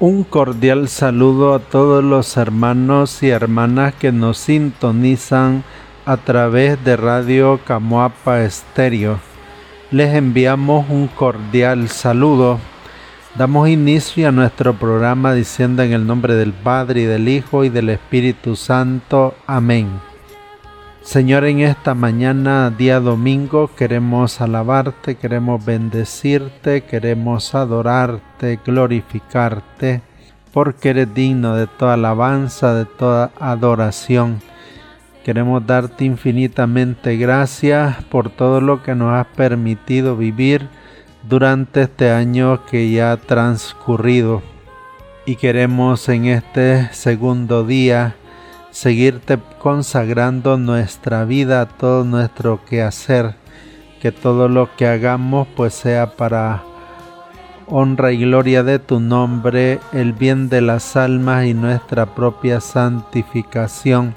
Un cordial saludo a todos los hermanos y hermanas que nos sintonizan a través de Radio Camoapa Estéreo. Les enviamos un cordial saludo. Damos inicio a nuestro programa diciendo en el nombre del Padre y del Hijo y del Espíritu Santo. Amén. Señor, en esta mañana, día domingo, queremos alabarte, queremos bendecirte, queremos adorarte, glorificarte, porque eres digno de toda alabanza, de toda adoración. Queremos darte infinitamente gracias por todo lo que nos has permitido vivir durante este año que ya ha transcurrido. Y queremos en este segundo día seguirte consagrando nuestra vida, todo nuestro quehacer, que todo lo que hagamos pues sea para honra y gloria de tu nombre, el bien de las almas y nuestra propia santificación.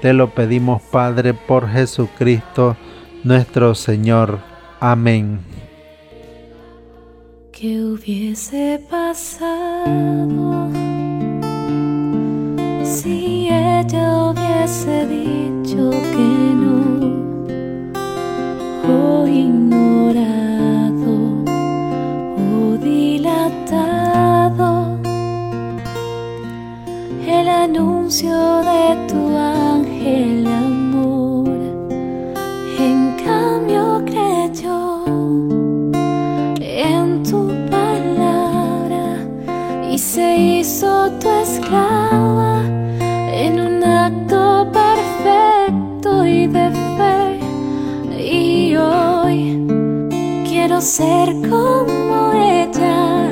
Te lo pedimos Padre por Jesucristo nuestro Señor. Amén. Ella hubiese dicho que no. O ignorado o dilatado. El anuncio de tu ángel amor en cambio creyó en tu palabra y se hizo tu esclava ser como ella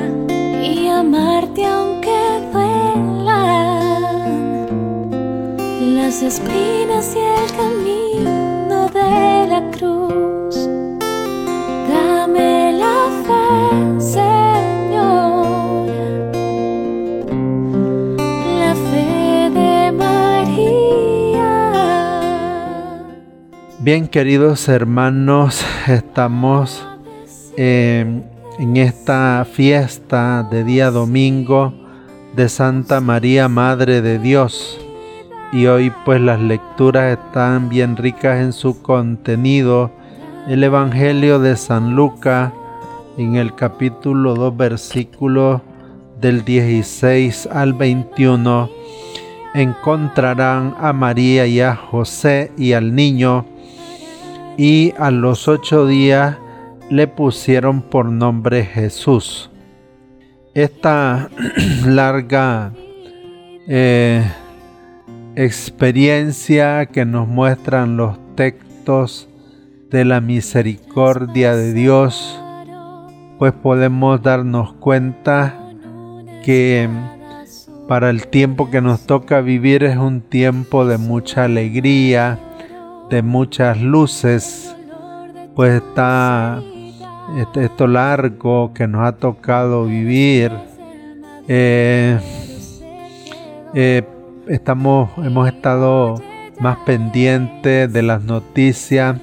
y amarte aunque duelan las espinas y el camino de la cruz. Dame la fe. Bien, queridos hermanos, estamos em, en esta fiesta de día domingo de Santa María, Madre de Dios. Y hoy pues las lecturas están bien ricas en su contenido. El Evangelio de San Lucas en el capítulo 2 versículos del 16 al 21 encontrarán a María y a José y al niño y a los ocho días le pusieron por nombre Jesús. Esta larga eh, experiencia que nos muestran los textos de la misericordia de Dios, pues podemos darnos cuenta que para el tiempo que nos toca vivir es un tiempo de mucha alegría, de muchas luces, pues está este, esto largo que nos ha tocado vivir. Eh, eh, estamos, hemos estado más pendientes de las noticias,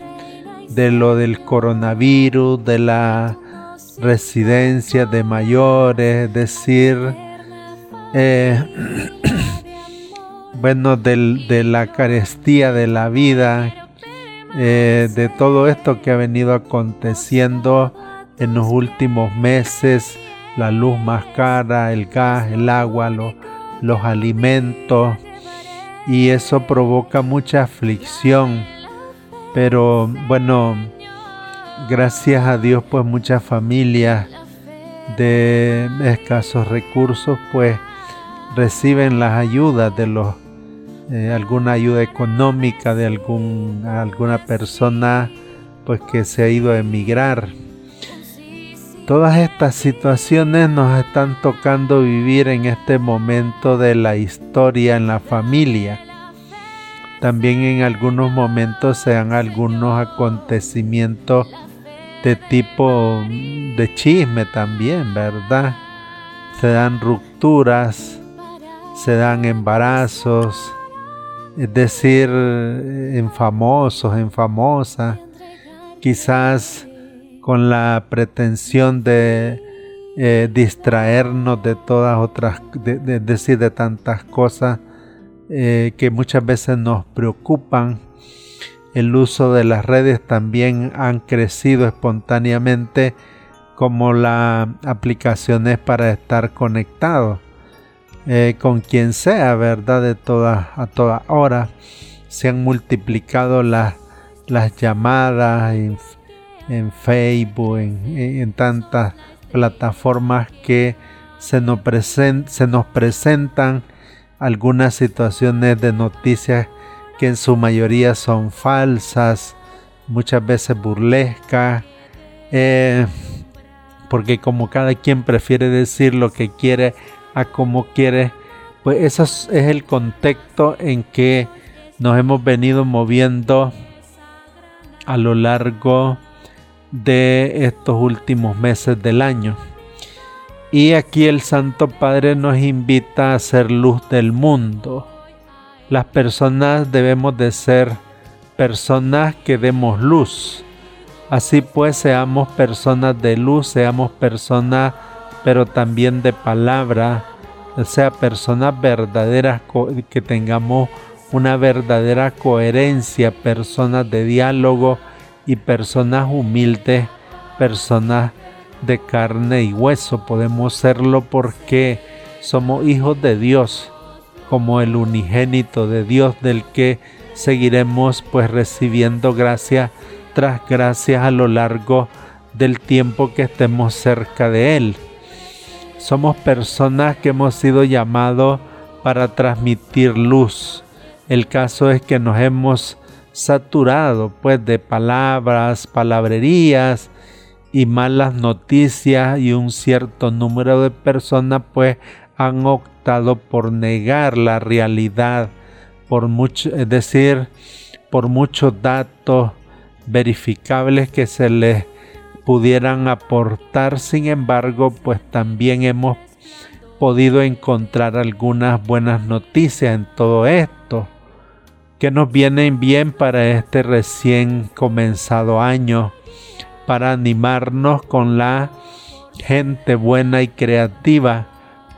de lo del coronavirus, de la residencia de mayores, es decir, eh, bueno, de la carestía de la vida, eh, de todo esto que ha venido aconteciendo en los últimos meses, la luz más cara, el gas, el agua, los alimentos y eso provoca mucha aflicción. Pero bueno, gracias a Dios pues muchas familias de escasos recursos pues reciben las ayudas de los eh, alguna ayuda económica de algún, alguna persona pues que se ha ido a emigrar. Todas estas situaciones nos están tocando vivir en este momento de la historia en la familia. También en algunos momentos se dan algunos acontecimientos de tipo de chisme también, ¿verdad? Se dan rupturas, se dan embarazos, es decir, en famosos, en famosas, quizás con la pretensión de eh, distraernos de todas otras, de, decir, de tantas cosas eh, que muchas veces nos preocupan. El uso de las redes también han crecido espontáneamente como las aplicaciones para estar conectados eh, con quien sea, ¿verdad? De toda, a toda hora. Se han multiplicado las, las llamadas en, Facebook, en, tantas plataformas que se nos, se nos presentan algunas situaciones de noticias que en su mayoría son falsas, muchas veces burlescas, eh, porque como cada quien prefiere decir lo que quiere a como quiere, pues eso es, el contexto en que nos hemos venido moviendo a lo largo de estos últimos meses del año. Y aquí el Santo Padre nos invita a ser luz del mundo. Las personas debemos de ser personas que demos luz. Así pues, seamos personas de luz, seamos personas pero también de palabra, o sea, personas verdaderas, que tengamos una verdadera coherencia, personas de diálogo y personas humildes, personas de carne y hueso. Podemos serlo porque somos hijos de Dios, como el unigénito de Dios del que seguiremos pues recibiendo gracia tras gracias a lo largo del tiempo que estemos cerca de Él. Somos personas que hemos sido llamados para transmitir luz. El caso es que nos hemos saturado pues de palabras, palabrerías y malas noticias y un cierto número de personas pues han optado por negar la realidad, por mucho, es decir, por muchos datos verificables que se les pudieran aportar. Sin embargo, pues también hemos podido encontrar algunas buenas noticias en todo esto que nos vienen bien para este recién comenzado año, para animarnos con la gente buena y creativa.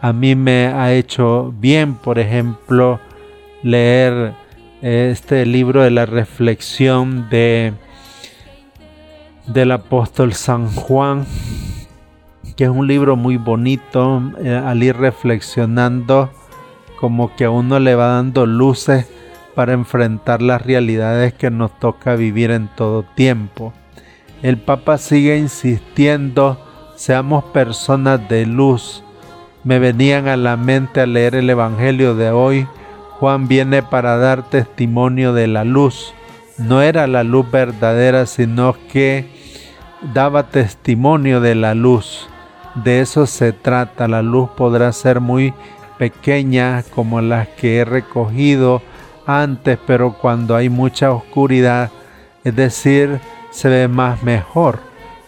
A mí me ha hecho bien, por ejemplo, leer este libro de la reflexión de del apóstol San Juan, que es un libro muy bonito, eh, al ir reflexionando, como que a uno le va dando luces para enfrentar las realidades que nos toca vivir en todo tiempo. El Papa sigue insistiendo, seamos personas de luz. Me venían a la mente al leer el Evangelio de hoy. Juan viene para dar testimonio de la luz. No era la luz verdadera, sino que daba testimonio de la luz. De eso se trata. La luz podrá ser muy pequeña como las que he recogido antes, pero cuando hay mucha oscuridad, es decir, se ve más mejor.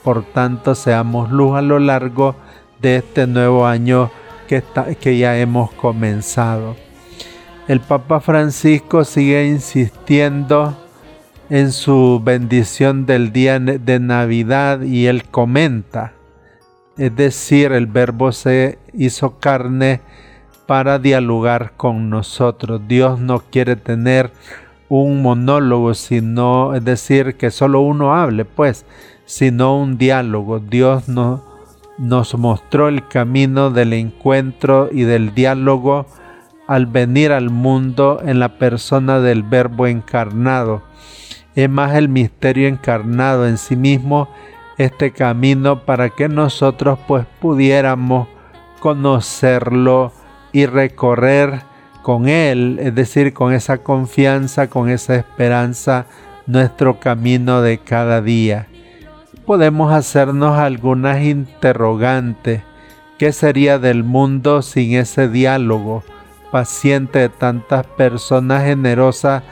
Por tanto, seamos luz a lo largo de este nuevo año que, que ya hemos comenzado. El Papa Francisco sigue insistiendo en su bendición del día de Navidad y él comenta, es decir, el verbo se hizo carne para dialogar con nosotros. Dios no quiere tener un monólogo, sino, es decir, que solo uno hable, pues, sino un diálogo. Dios nos mostró el camino del encuentro y del diálogo al venir al mundo en la persona del Verbo encarnado. Es más el misterio encarnado en sí mismo este camino para que nosotros pues pudiéramos conocerlo y recorrer con Él, es decir, con esa confianza, con esa esperanza, nuestro camino de cada día. Podemos hacernos algunas interrogantes. ¿Qué sería del mundo sin ese diálogo? paciente de tantas personas generosas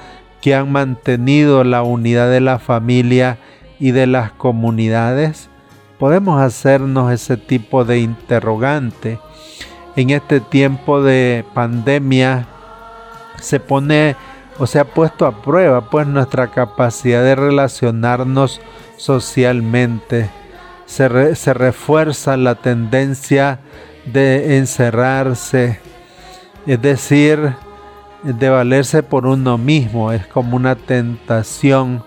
que han mantenido la unidad de la familia y de las comunidades? Podemos hacernos ese tipo de interrogante. En este tiempo de pandemia se pone o se ha puesto a prueba pues nuestra capacidad de relacionarnos socialmente. Se, se refuerza la tendencia de encerrarse, es decir, de valerse por uno mismo, es como una tentación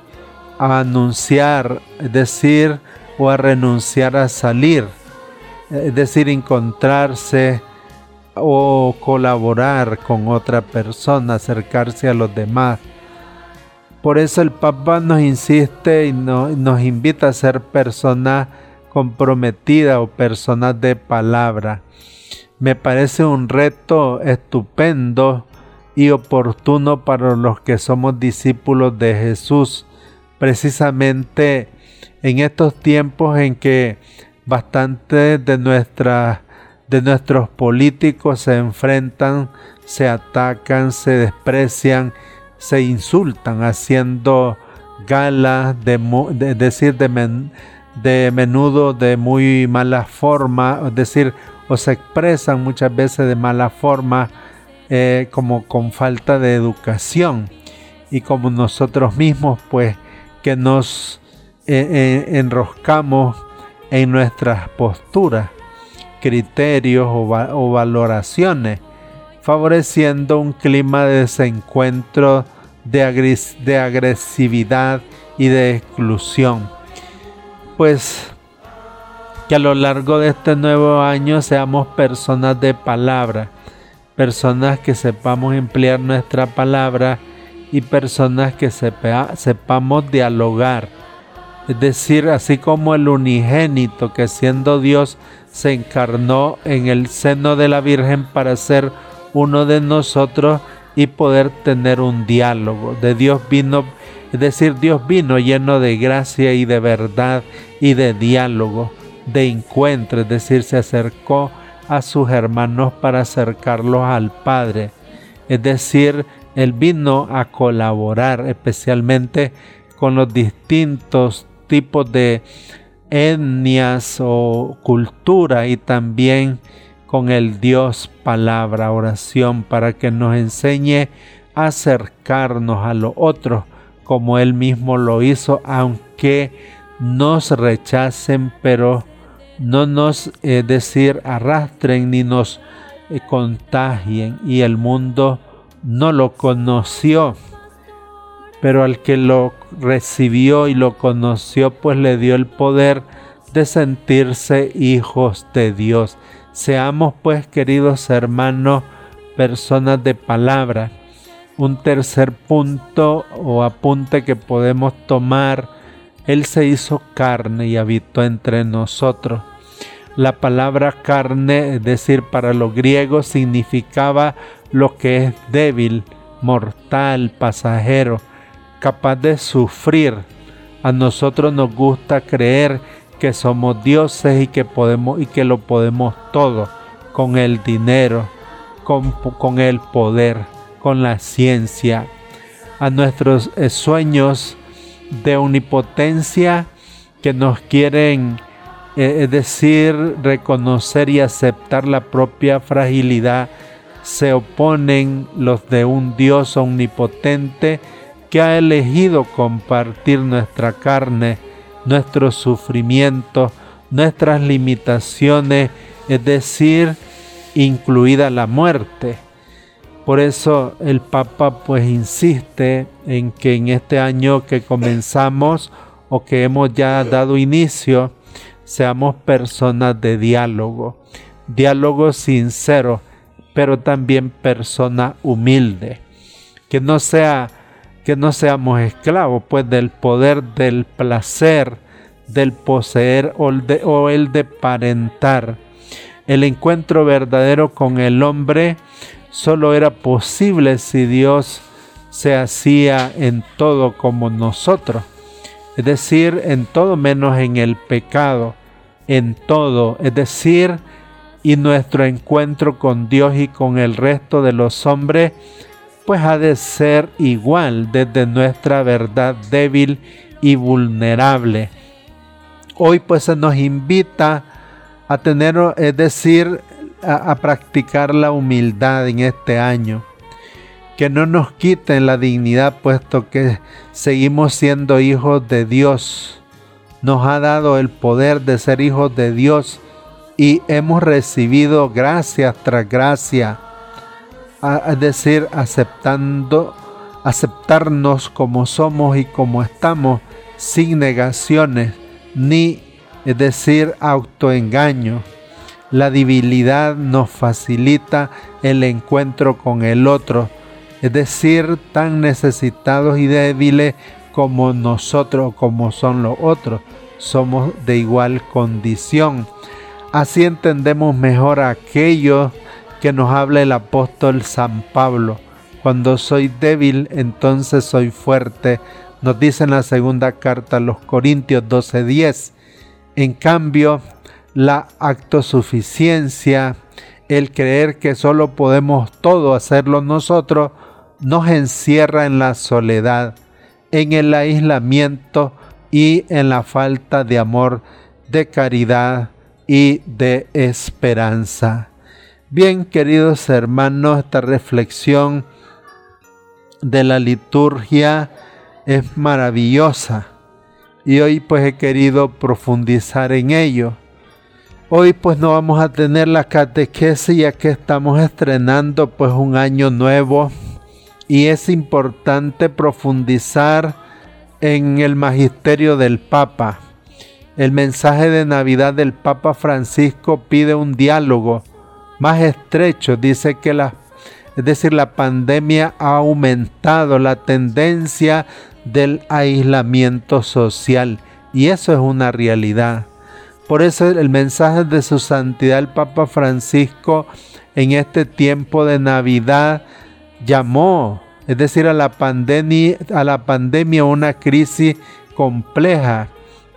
a anunciar, es decir, o a renunciar a salir, es decir, encontrarse o colaborar con otra persona, acercarse a los demás. Por eso el Papa nos insiste y nos invita a ser personas comprometidas o personas de palabra me parece un reto estupendo y oportuno para los que somos discípulos de Jesús, precisamente en estos tiempos en que bastante de, de nuestros políticos se enfrentan, se atacan, se desprecian, se insultan, haciendo gala de, decir de, de menudo de muy mala forma, es decir, o se expresan muchas veces de mala forma, eh, como con falta de educación y como nosotros mismos pues que nos eh, eh, enroscamos en nuestras posturas, criterios o, valoraciones, favoreciendo un clima de desencuentro, de, de agresividad y de exclusión. Pues que a lo largo de este nuevo año seamos personas de palabra, personas que sepamos emplear nuestra palabra y personas que sepamos dialogar. Es decir, así como el unigénito que siendo Dios se encarnó en el seno de la Virgen para ser uno de nosotros y poder tener un diálogo. De Dios vino, es decir, Dios vino lleno de gracia y de verdad y de diálogo de encuentro, es decir, se acercó a sus hermanos para acercarlos al Padre. Es decir, Él vino a colaborar especialmente con los distintos tipos de etnias o cultura y también con el Dios palabra, oración, para que nos enseñe a acercarnos a los otros como Él mismo lo hizo, aunque nos rechacen, pero no nos, eh, decir, arrastren ni nos eh, contagien y el mundo no lo conoció. Pero al que lo recibió y lo conoció, pues le dio el poder de sentirse hijos de Dios. Seamos pues, queridos hermanos, personas de palabra. Un tercer punto o apunte que podemos tomar, Él se hizo carne y habitó entre nosotros. La palabra carne, es decir, para los griegos significaba lo que es débil, mortal, pasajero, capaz de sufrir. A nosotros nos gusta creer que somos dioses y que podemos y que lo podemos todo con el dinero, con, con el poder, con la ciencia. A nuestros eh, sueños de omnipotencia que nos quieren eh, es decir, reconocer y aceptar la propia fragilidad, se oponen los de un Dios omnipotente que ha elegido compartir nuestra carne, nuestros sufrimientos, nuestras limitaciones, es decir, incluida la muerte. Por eso el Papa pues insiste en que en este año que comenzamos o que hemos ya dado inicio, seamos personas de diálogo, diálogo sincero, pero también persona humilde. Que no sea que no seamos esclavos pues del poder del placer, del poseer o o el de parentar. El encuentro verdadero con el hombre solo era posible si Dios se hacía en todo como nosotros, es decir, en todo menos en el pecado, en todo, es decir, y nuestro encuentro con Dios y con el resto de los hombres, pues ha de ser igual desde nuestra verdad débil y vulnerable. Hoy pues se nos invita a tener, es decir, a, a practicar la humildad en este año que no nos quiten la dignidad puesto que seguimos siendo hijos de Dios. Nos ha dado el poder de ser hijos de Dios y hemos recibido gracia tras gracia, es decir, aceptando, aceptarnos como somos y como estamos, sin negaciones, ni, es decir, autoengaño. La debilidad nos facilita el encuentro con el otro, es decir, tan necesitados y débiles como nosotros, como son los otros, somos de igual condición. Así entendemos mejor aquello que nos habla el apóstol San Pablo. Cuando soy débil, entonces soy fuerte. Nos dice en la segunda carta a los Corintios 12:10. En cambio, la autosuficiencia, el creer que solo podemos todo hacerlo nosotros, nos encierra en la soledad, en el aislamiento y en la falta de amor, de caridad y de esperanza. Bien, queridos hermanos, esta reflexión de la liturgia es maravillosa y hoy pues he querido profundizar en ello. Hoy pues no vamos a tener la catequesis ya que estamos estrenando pues un año nuevo y es importante profundizar en el magisterio del Papa. El mensaje de Navidad del Papa Francisco pide un diálogo más estrecho. Dice que la, es decir, la pandemia ha aumentado la tendencia del aislamiento social y eso es una realidad. Por eso el mensaje de su santidad el Papa Francisco en este tiempo de Navidad llamó, es decir, a la pandemia, a una crisis compleja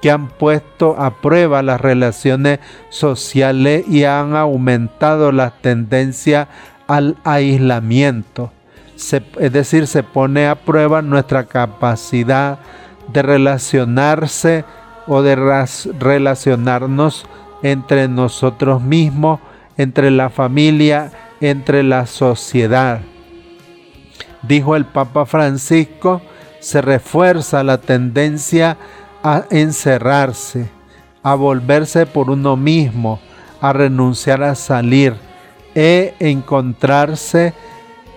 que han puesto a prueba las relaciones sociales y han aumentado la tendencia al aislamiento. es decir, se pone a prueba nuestra capacidad de relacionarse o de relacionarnos entre nosotros mismos, entre la familia, entre la sociedad dijo el Papa Francisco, se refuerza la tendencia a encerrarse, a volverse por uno mismo, a renunciar a salir e encontrarse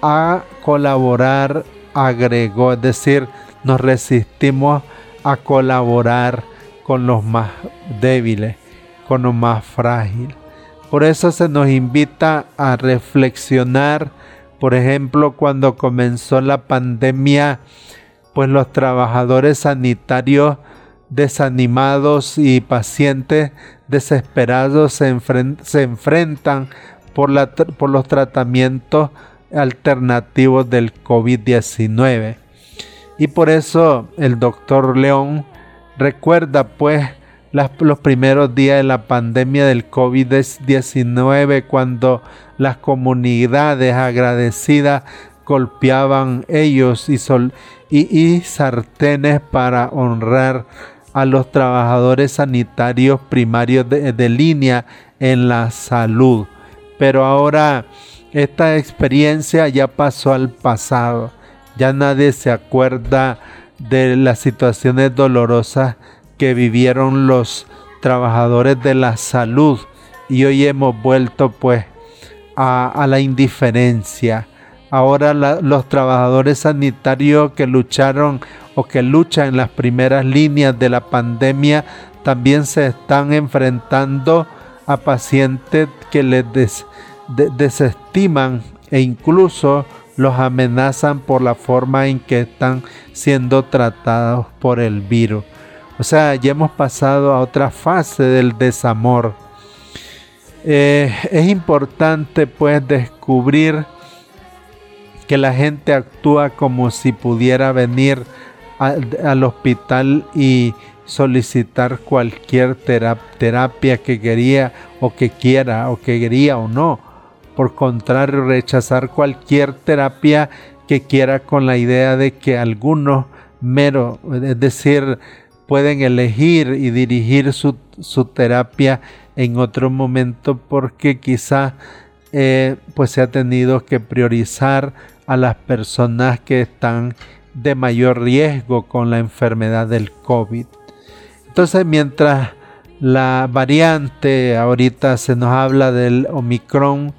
a colaborar, agregó, es decir, nos resistimos a colaborar con los más débiles, con los más frágiles. Por eso se nos invita a reflexionar por ejemplo, cuando comenzó la pandemia, pues los trabajadores sanitarios desanimados y pacientes desesperados se, enfrentan por, por los tratamientos alternativos del COVID-19. Y por eso el doctor León recuerda pues los primeros días de la pandemia del COVID-19 cuando las comunidades agradecidas golpeaban ellos y, sol, sartenes para honrar a los trabajadores sanitarios primarios de línea en la salud. Pero ahora esta experiencia ya pasó al pasado. Ya nadie se acuerda de las situaciones dolorosas que vivieron los trabajadores de la salud y hoy hemos vuelto pues a, la indiferencia. Ahora los trabajadores sanitarios que lucharon o que luchan en las primeras líneas de la pandemia también se están enfrentando a pacientes que les desestiman e incluso los amenazan por la forma en que están siendo tratados por el virus. O sea, ya hemos pasado a otra fase del desamor. Eh, es importante pues descubrir que la gente actúa como si pudiera venir al hospital y solicitar cualquier terapia que quería o que quiera o que quería o no. Por contrario, rechazar cualquier terapia que quiera con la idea de que algunos mero, es decir, pueden elegir y dirigir su, terapia en otro momento porque quizás eh, pues se ha tenido que priorizar a las personas que están de mayor riesgo con la enfermedad del COVID. Entonces, mientras la variante, ahorita se nos habla del Omicron,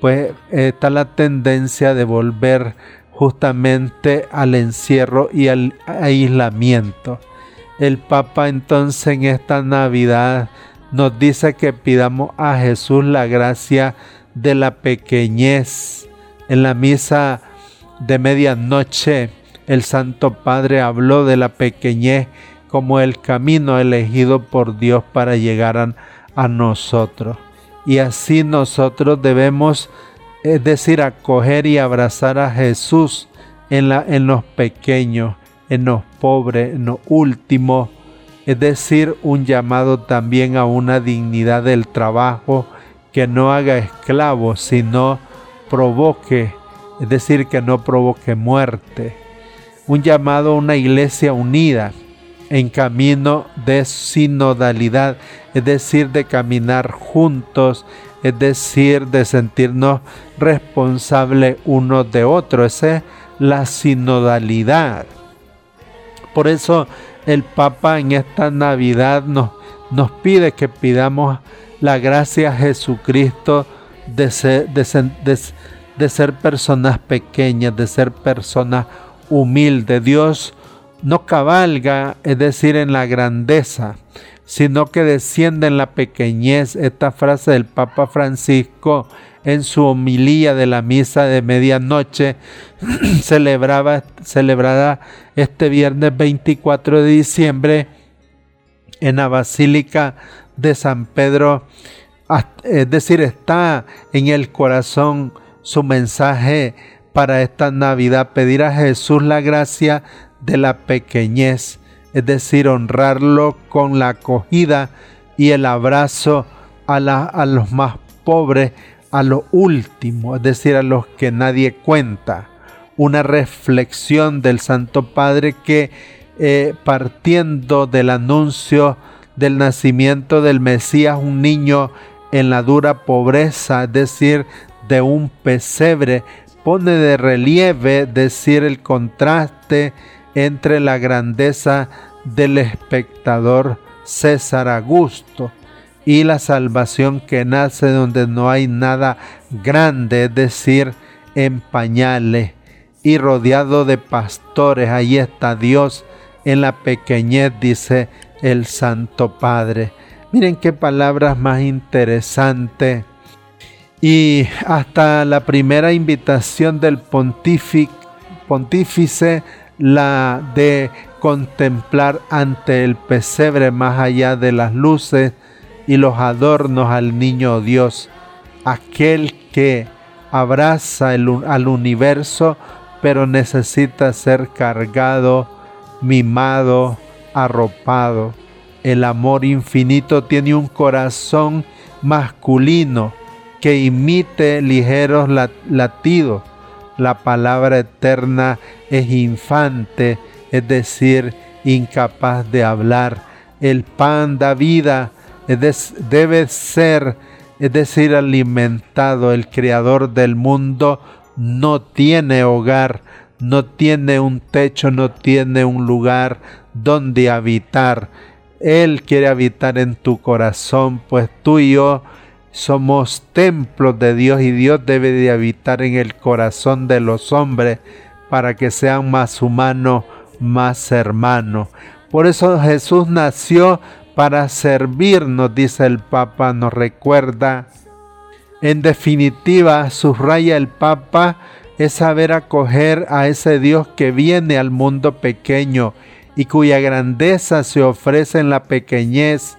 pues está la tendencia de volver justamente al encierro y al aislamiento. El Papa entonces en esta Navidad nos dice que pidamos a Jesús la gracia de la pequeñez. En la misa de medianoche el Santo Padre habló de la pequeñez como el camino elegido por Dios para llegar a, nosotros. Y así nosotros debemos, es decir, acoger y abrazar a Jesús en, la, en los pequeños, en los pobres, en los últimos. Es decir, un llamado también a una dignidad del trabajo que no haga esclavos, sino provoque, es decir, que no provoque muerte un llamado a una iglesia unida en camino de sinodalidad, es decir, de caminar juntos, es decir, de sentirnos responsables uno de otro. Esa es la sinodalidad. Por eso el Papa en esta Navidad nos, nos pide que pidamos la gracia a Jesucristo de ser, de ser personas pequeñas, de ser personas humilde. Dios no cabalga, es decir, en la grandeza, sino que desciende en la pequeñez. Esta frase del Papa Francisco en su homilía de la misa de medianoche, celebraba, celebrada este viernes 24 de diciembre en la Basílica de San Pedro. Es decir, está en el corazón su mensaje para esta Navidad, pedir a Jesús la gracia de la pequeñez, es decir, honrarlo con la acogida y el abrazo a, los más pobres, a lo último, es decir, a los que nadie cuenta. Una reflexión del Santo Padre que eh, partiendo del anuncio del nacimiento del Mesías, un niño en la dura pobreza, es decir, de un pesebre, pone de relieve decir el contraste entre la grandeza del espectador César Augusto y la salvación que nace donde no hay nada grande, es decir, en pañales y rodeado de pastores. Ahí está Dios en la pequeñez, dice el Santo Padre. Miren qué palabras más interesantes y hasta la primera invitación del pontífice, la de contemplar ante el pesebre más allá de las luces y los adornos al niño Dios, aquel que abraza al universo, pero necesita ser cargado, mimado, arropado. El amor infinito tiene un corazón masculino que imite ligeros latidos. La palabra eterna es infante, es decir, incapaz de hablar. El pan da vida, debe ser, es decir, alimentado. El creador del mundo no tiene hogar, no tiene un techo, no tiene un lugar donde habitar. Él quiere habitar en tu corazón, pues tú y yo somos templos de Dios y Dios debe de habitar en el corazón de los hombres para que sean más humanos, más hermanos. Por eso Jesús nació para servirnos, dice el Papa, nos recuerda En definitiva, subraya el Papa, es saber acoger a ese Dios que viene al mundo pequeño y cuya grandeza se ofrece en la pequeñez.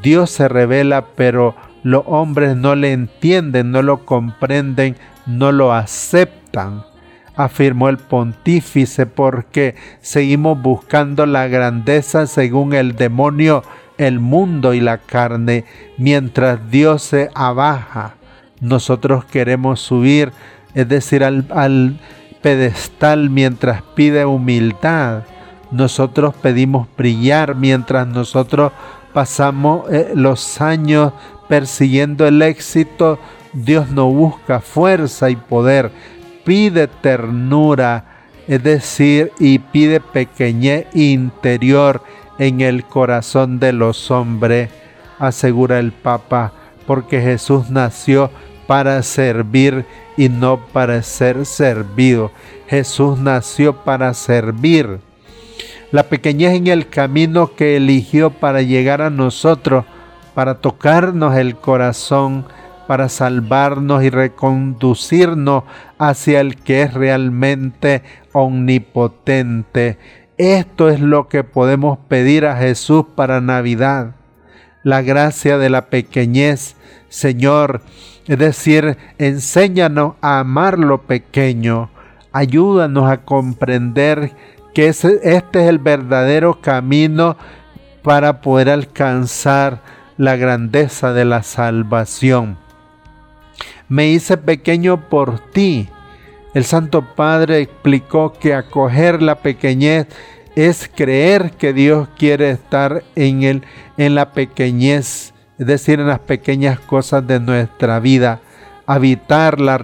Dios se revela, pero los hombres no le entienden, no lo comprenden, no lo aceptan, afirmó el pontífice, porque seguimos buscando la grandeza según el demonio, el mundo y la carne, mientras Dios se abaja nosotros queremos subir, es decir, al, pedestal mientras pide humildad. Nosotros pedimos brillar mientras nosotros pasamos eh, los años persiguiendo el éxito. Dios no busca fuerza y poder, pide ternura, es decir, y pide pequeñez interior en el corazón de los hombres, asegura el Papa, porque Jesús nació para servir y no para ser servido. Jesús nació para servir. La pequeñez en el camino que eligió para llegar a nosotros, para tocarnos el corazón, para salvarnos y reconducirnos hacia el que es realmente omnipotente. Esto es lo que podemos pedir a Jesús para Navidad. La gracia de la pequeñez, Señor, es decir, enséñanos a amar lo pequeño, ayúdanos a comprender que este es el verdadero camino para poder alcanzar la grandeza de la salvación. Me hice pequeño por ti. El Santo Padre explicó que acoger la pequeñez es creer que Dios quiere estar en, el, en la pequeñez es decir, en las pequeñas cosas de nuestra vida, habitar las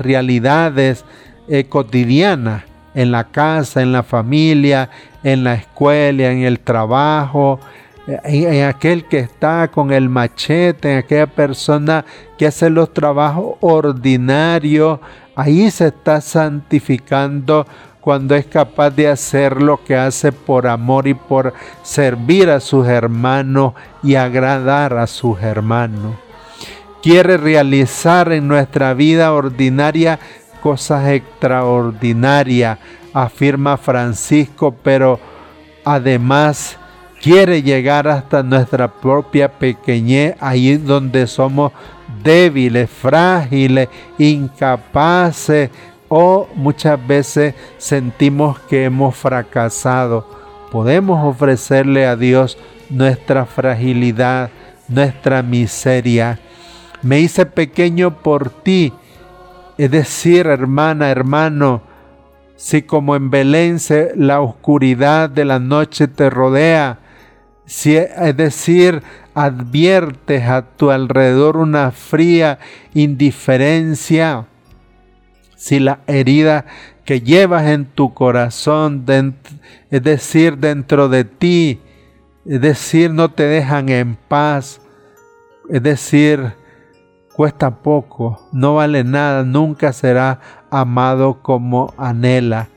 realidades eh, cotidianas en la casa, en la familia, en la escuela, en el trabajo, en, aquel que está con el machete, en aquella persona que hace los trabajos ordinarios, ahí se está santificando cuando es capaz de hacer lo que hace por amor y por servir a sus hermanos y agradar a sus hermanos. Quiere realizar en nuestra vida ordinaria cosas extraordinarias, afirma Francisco, pero además quiere llegar hasta nuestra propia pequeñez, ahí donde somos débiles, frágiles, incapaces o muchas veces sentimos que hemos fracasado, podemos ofrecerle a Dios nuestra fragilidad, nuestra miseria. Me hice pequeño por ti, es decir, hermana, hermano, si como en Belén la oscuridad de la noche te rodea, es decir, adviertes a tu alrededor una fría indiferencia, si la herida que llevas en tu corazón, es decir, dentro de ti, es decir, no te dejan en paz, es decir, cuesta poco, no vale nada, nunca será amado como anhela.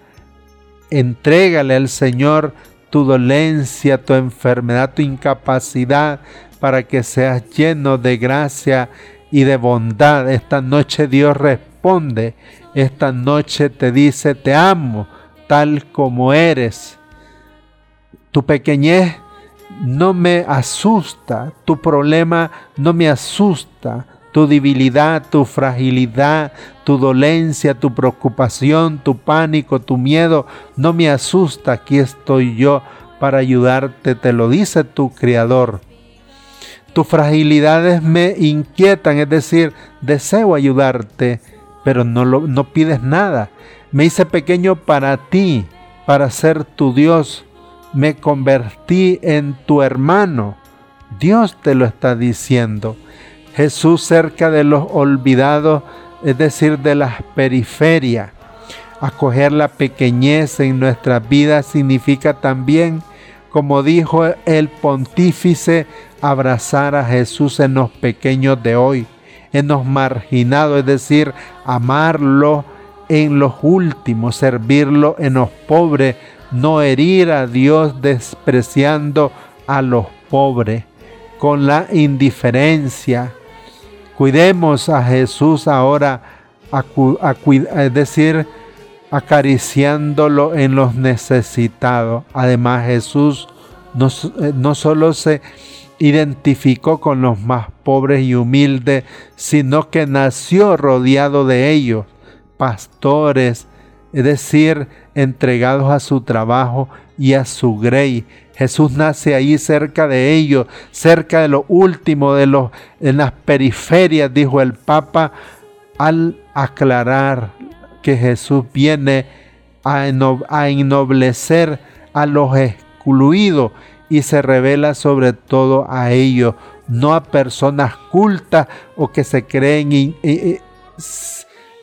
Entrégale al Señor tu dolencia, tu enfermedad, tu incapacidad, para que seas lleno de gracia y de bondad. Esta noche Dios responde esta noche te dice, te amo tal como eres. Tu pequeñez no me asusta, tu problema no me asusta, tu debilidad, tu fragilidad, tu dolencia, tu preocupación, tu pánico, tu miedo, no me asusta. Aquí estoy yo para ayudarte, te lo dice tu Creador. Tus fragilidades me inquietan, es decir, deseo ayudarte pero no, lo, no pides nada. Me hice pequeño para ti, para ser tu Dios. Me convertí en tu hermano. Dios te lo está diciendo. Jesús cerca de los olvidados, es decir, de las periferias. Acoger la pequeñez en nuestra vida significa también, como dijo el pontífice, abrazar a Jesús en los pequeños de hoy en los marginados, es decir, amarlo en los últimos, servirlo en los pobres, no herir a Dios despreciando a los pobres, con la indiferencia, Cuidemos a Jesús ahora, es decir, acariciándolo en los necesitados. Además Jesús no, eh, no solo se identificó con los más pobres y humildes, sino que nació rodeado de ellos, pastores, es decir, entregados a su trabajo y a su grey. Jesús nace ahí cerca de ellos, cerca de lo último, de los, en las periferias, dijo el Papa, al aclarar que Jesús viene a, a ennoblecer a los excluidos y se revela sobre todo a ellos, no a personas cultas o que se creen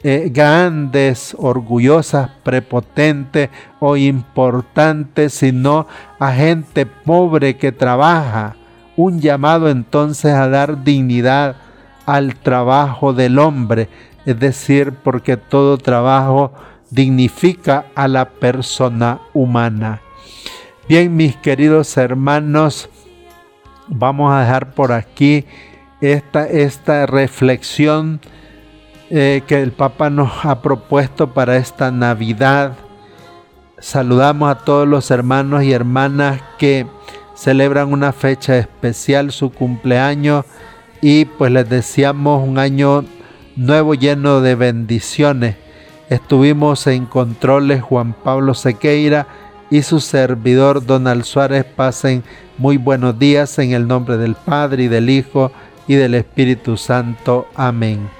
eh, grandes, orgullosas, prepotentes o importantes, sino a gente pobre que trabaja. Un llamado entonces a dar dignidad al trabajo del hombre, es decir, porque todo trabajo dignifica a la persona humana. Bien, mis queridos hermanos, vamos a dejar por aquí esta, esta reflexión eh, que el Papa nos ha propuesto para esta Navidad. Saludamos a todos los hermanos y hermanas que celebran una fecha especial, su cumpleaños, y pues les deseamos un año nuevo lleno de bendiciones. Estuvimos en controles Juan Pablo Sequeira y su servidor Donald Suárez. Pasen muy buenos días en el nombre del Padre y del Hijo y del Espíritu Santo. Amén.